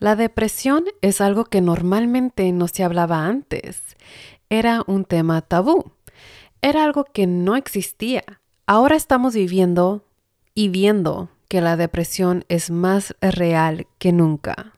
La depresión es algo que normalmente no se hablaba antes. Era un tema tabú. Era algo que no existía. Ahora estamos viviendo y viendo que la depresión es más real que nunca.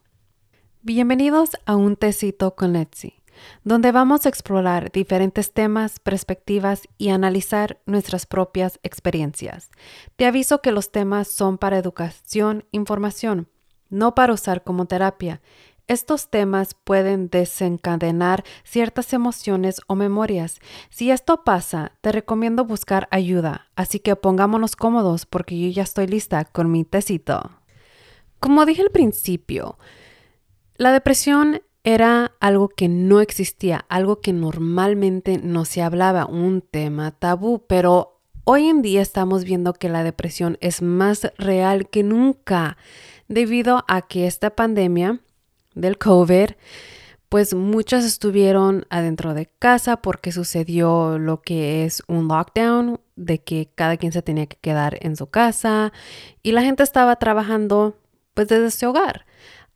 Bienvenidos a Un Tecito con Etsy, donde vamos a explorar diferentes temas, perspectivas y analizar nuestras propias experiencias. Te aviso que los temas son para educación, información no para usar como terapia. Estos temas pueden desencadenar ciertas emociones o memorias. Si esto pasa, te recomiendo buscar ayuda, así que pongámonos cómodos porque yo ya estoy lista con mi tecito. Como dije al principio, la depresión era algo que no existía, algo que normalmente no se hablaba, un tema tabú, pero hoy en día estamos viendo que la depresión es más real que nunca debido a que esta pandemia del COVID, pues muchas estuvieron adentro de casa porque sucedió lo que es un lockdown, de que cada quien se tenía que quedar en su casa y la gente estaba trabajando pues desde su hogar.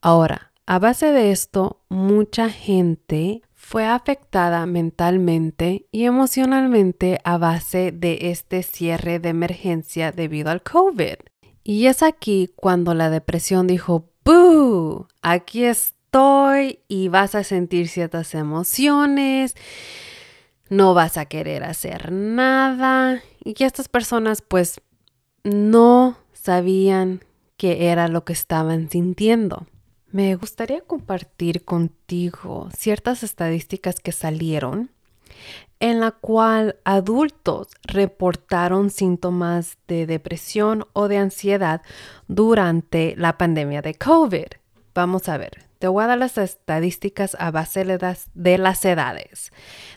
Ahora, a base de esto, mucha gente fue afectada mentalmente y emocionalmente a base de este cierre de emergencia debido al COVID. Y es aquí cuando la depresión dijo, ¡Boo! Aquí estoy y vas a sentir ciertas emociones, no vas a querer hacer nada. Y que estas personas pues no sabían qué era lo que estaban sintiendo. Me gustaría compartir contigo ciertas estadísticas que salieron en la cual adultos reportaron síntomas de depresión o de ansiedad durante la pandemia de COVID. Vamos a ver, te voy a dar las estadísticas a base de las edades.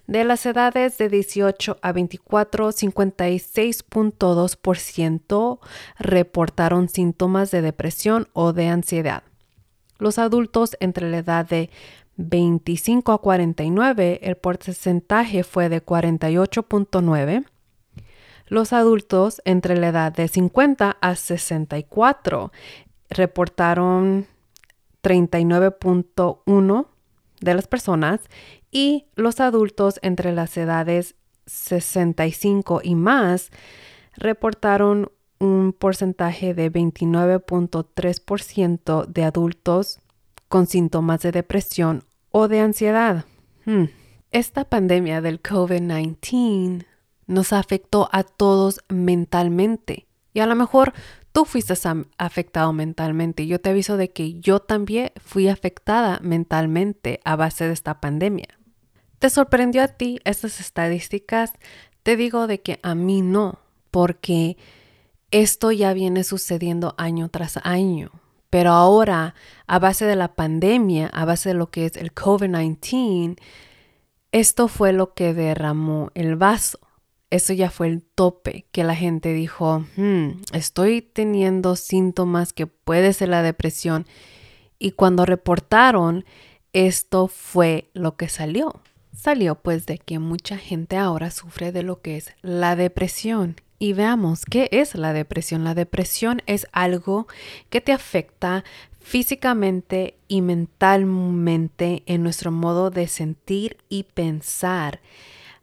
De las edades de 18 a 24, 56.2% reportaron síntomas de depresión o de ansiedad. Los adultos entre la edad de 25 a 49, el porcentaje fue de 48.9. Los adultos entre la edad de 50 a 64 reportaron 39.1 de las personas y los adultos entre las edades 65 y más reportaron un porcentaje de 29.3% de adultos con síntomas de depresión o de ansiedad. Hmm. Esta pandemia del COVID-19 nos afectó a todos mentalmente y a lo mejor tú fuiste afectado mentalmente. Yo te aviso de que yo también fui afectada mentalmente a base de esta pandemia. ¿Te sorprendió a ti estas estadísticas? Te digo de que a mí no, porque esto ya viene sucediendo año tras año. Pero ahora, a base de la pandemia, a base de lo que es el COVID-19, esto fue lo que derramó el vaso. Eso ya fue el tope, que la gente dijo, hmm, estoy teniendo síntomas que puede ser la depresión. Y cuando reportaron, esto fue lo que salió. Salió pues de que mucha gente ahora sufre de lo que es la depresión y veamos qué es la depresión. La depresión es algo que te afecta físicamente y mentalmente en nuestro modo de sentir y pensar.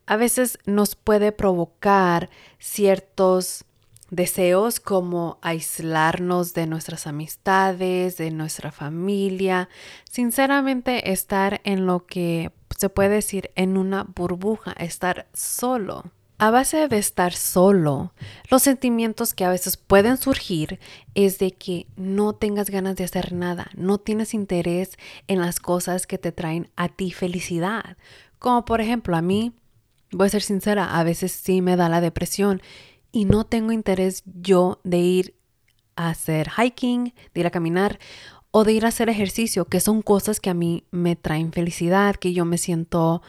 A veces nos puede provocar ciertos deseos como aislarnos de nuestras amistades, de nuestra familia, sinceramente estar en lo que se puede decir en una burbuja, estar solo. A base de estar solo, los sentimientos que a veces pueden surgir es de que no tengas ganas de hacer nada, no tienes interés en las cosas que te traen a ti felicidad. Como por ejemplo a mí, voy a ser sincera, a veces sí me da la depresión y no tengo interés yo de ir a hacer hiking, de ir a caminar o de ir a hacer ejercicio, que son cosas que a mí me traen felicidad, que yo me siento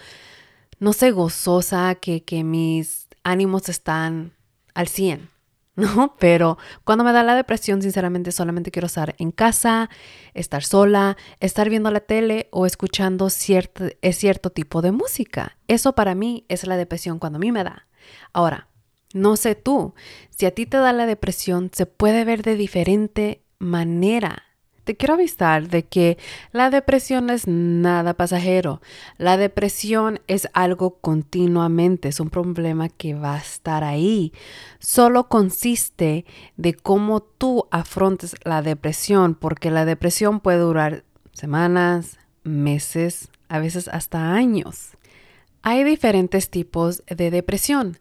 no sé, gozosa, que, que mis ánimos están al 100, ¿no? Pero cuando me da la depresión, sinceramente, solamente quiero estar en casa, estar sola, estar viendo la tele o escuchando cierto, cierto tipo de música. Eso para mí es la depresión cuando a mí me da. Ahora, no sé tú, si a ti te da la depresión, se puede ver de diferente manera te quiero avisar de que la depresión es nada pasajero. La depresión es algo continuamente, es un problema que va a estar ahí. Solo consiste de cómo tú afrontes la depresión, porque la depresión puede durar semanas, meses, a veces hasta años. Hay diferentes tipos de depresión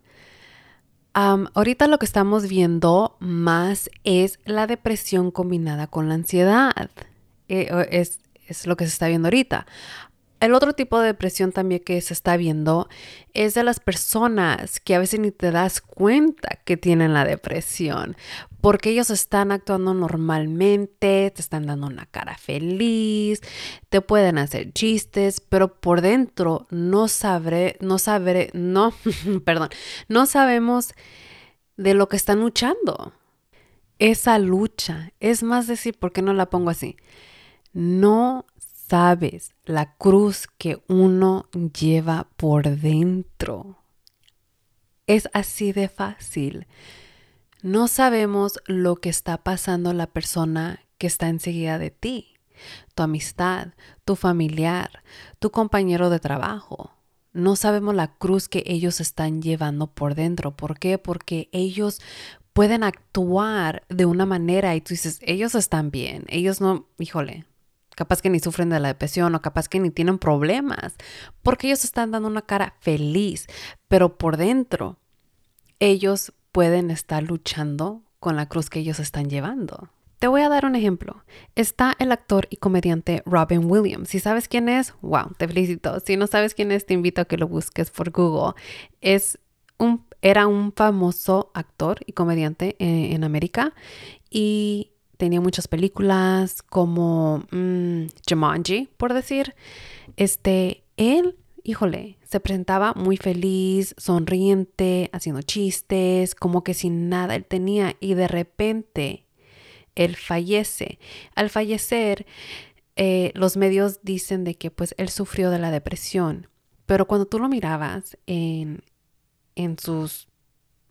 ahorita lo que estamos viendo más es la depresión combinada con la ansiedad. Eh, es, es lo que se está viendo ahorita. El otro tipo de depresión también que se está viendo es de las personas que a veces ni te das cuenta que tienen la depresión, porque ellos están actuando normalmente, te están dando una cara feliz, te pueden hacer chistes, pero por dentro no sabré, no sabré, no, perdón, no sabemos de lo que están luchando. Esa lucha, es más decir, ¿por qué no la pongo así? No sabes la cruz que uno lleva por dentro. Es así de fácil. No sabemos lo que está pasando la persona que está enseguida de ti, tu amistad, tu familiar, tu compañero de trabajo. No sabemos la cruz que ellos están llevando por dentro. ¿Por qué? Porque ellos pueden actuar de una manera y tú dices, ellos están bien, ellos no, híjole, capaz que ni sufren de la depresión o capaz que ni tienen problemas, porque ellos están dando una cara feliz, pero por dentro ellos pueden estar luchando con la cruz que ellos están llevando. Te voy a dar un ejemplo. Está el actor y comediante Robin Williams. Si sabes quién es, wow, te felicito. Si no sabes quién es, te invito a que lo busques por Google. Es un, era un famoso actor y comediante en, en América y tenía muchas películas como mmm, Jumanji, por decir. Este, él, híjole, se presentaba muy feliz, sonriente, haciendo chistes, como que sin nada él tenía y de repente él fallece. Al fallecer, eh, los medios dicen de que pues él sufrió de la depresión, pero cuando tú lo mirabas en, en sus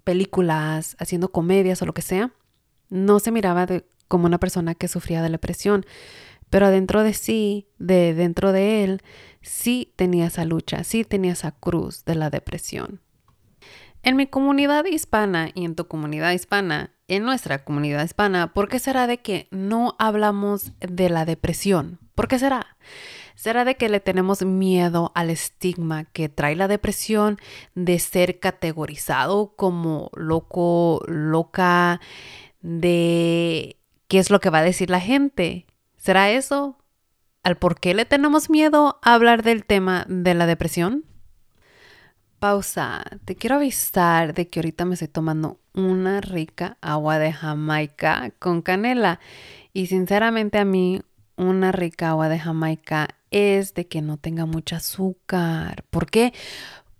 películas, haciendo comedias o lo que sea, no se miraba como una persona que sufría de depresión, pero dentro de sí, de dentro de él, sí tenía esa lucha, sí tenía esa cruz de la depresión. En mi comunidad hispana y en tu comunidad hispana, en nuestra comunidad hispana, ¿por qué será de que no hablamos de la depresión? ¿Por qué será? ¿Será de que le tenemos miedo al estigma que trae la depresión de ser categorizado como loco, loca, de ¿Qué es lo que va a decir la gente? ¿Será eso? ¿Al por qué le tenemos miedo a hablar del tema de la depresión? Pausa. Te quiero avisar de que ahorita me estoy tomando una rica agua de Jamaica con canela. Y sinceramente a mí una rica agua de Jamaica es de que no tenga mucho azúcar. ¿Por qué?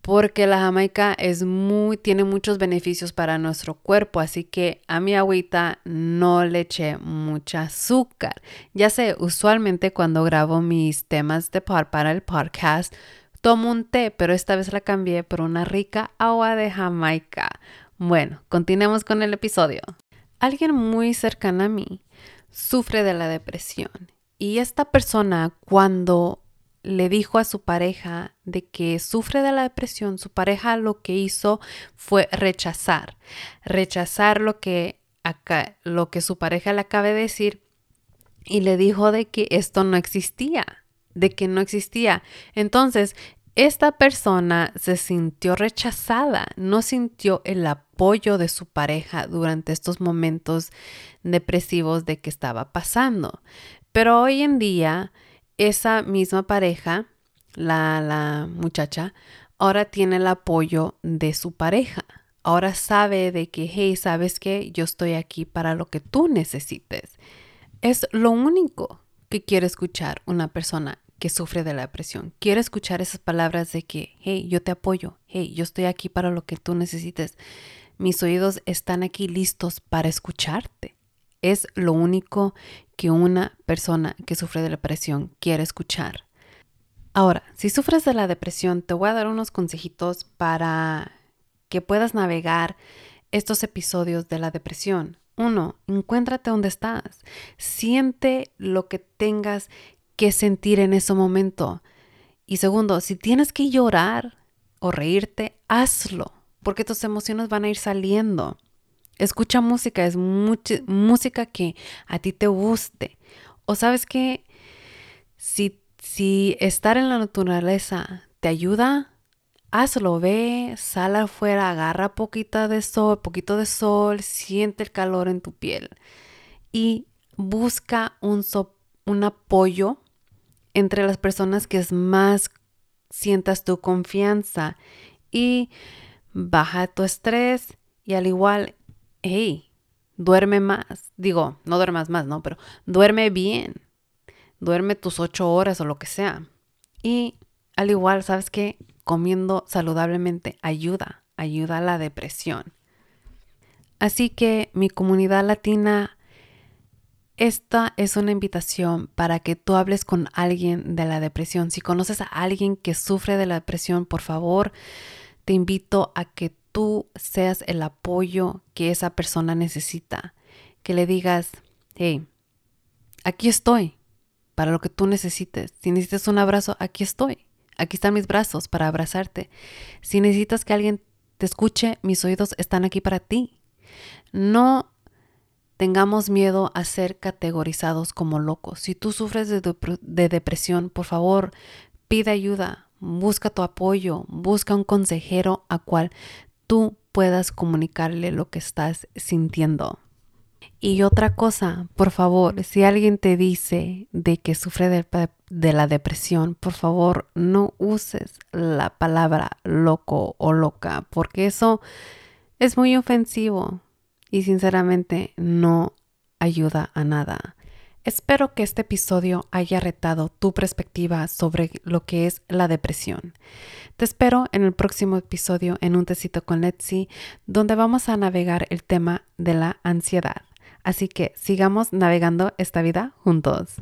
Porque la jamaica es muy, tiene muchos beneficios para nuestro cuerpo, así que a mi agüita no le eché mucha azúcar. Ya sé, usualmente cuando grabo mis temas de par para el podcast, tomo un té, pero esta vez la cambié por una rica agua de jamaica. Bueno, continuemos con el episodio. Alguien muy cercano a mí sufre de la depresión y esta persona cuando le dijo a su pareja de que sufre de la depresión, su pareja lo que hizo fue rechazar, rechazar lo que acá, lo que su pareja le acaba de decir y le dijo de que esto no existía, de que no existía. Entonces, esta persona se sintió rechazada, no sintió el apoyo de su pareja durante estos momentos depresivos de que estaba pasando. Pero hoy en día, esa misma pareja, la, la muchacha, ahora tiene el apoyo de su pareja. Ahora sabe de que, hey, sabes que yo estoy aquí para lo que tú necesites. Es lo único que quiere escuchar una persona que sufre de la depresión. Quiere escuchar esas palabras de que, hey, yo te apoyo, hey, yo estoy aquí para lo que tú necesites. Mis oídos están aquí listos para escucharte. Es lo único que una persona que sufre de depresión quiere escuchar. Ahora, si sufres de la depresión, te voy a dar unos consejitos para que puedas navegar estos episodios de la depresión. uno, encuéntrate donde estás. Siente lo que tengas que sentir en ese momento. Y segundo, si tienes que llorar o reírte, hazlo, porque tus emociones van a ir saliendo. Escucha música, es música que a ti te guste. O sabes que si, si estar en la naturaleza te ayuda, hazlo, ve, sal afuera, agarra poquita de sol, poquito de sol, siente el calor en tu piel y busca un, un apoyo entre las personas que es más sientas tu confianza y baja tu estrés y al igual, hey, duerme más. Digo, no duermas más, ¿no? Pero duerme bien. Duerme tus ocho horas o lo que sea. Y al igual, ¿sabes qué? comiendo saludablemente ayuda, ayuda a la depresión. Así que mi comunidad latina, esta es una invitación para que tú hables con alguien de la depresión. Si conoces a alguien que sufre de la depresión, por favor, te invito a que tú seas el apoyo que esa persona necesita. Que le digas, hey, aquí estoy para lo que tú necesites. Si necesitas un abrazo, aquí estoy. Aquí están mis brazos para abrazarte. Si necesitas que alguien te escuche, mis oídos están aquí para ti. No tengamos miedo a ser categorizados como locos. Si tú sufres de, de, depresión, por favor, pide ayuda, busca tu apoyo, busca un consejero a cual tú puedas comunicarle lo que estás sintiendo. Y otra cosa, por favor, si alguien te dice de que sufre de, la depresión, por favor, no uses la palabra loco o loca, porque eso es muy ofensivo y sinceramente no ayuda a nada. Espero que este episodio haya retado tu perspectiva sobre lo que es la depresión. Te espero en el próximo episodio en Un Tecito con Letzi, donde vamos a navegar el tema de la ansiedad. Así que sigamos navegando esta vida juntos.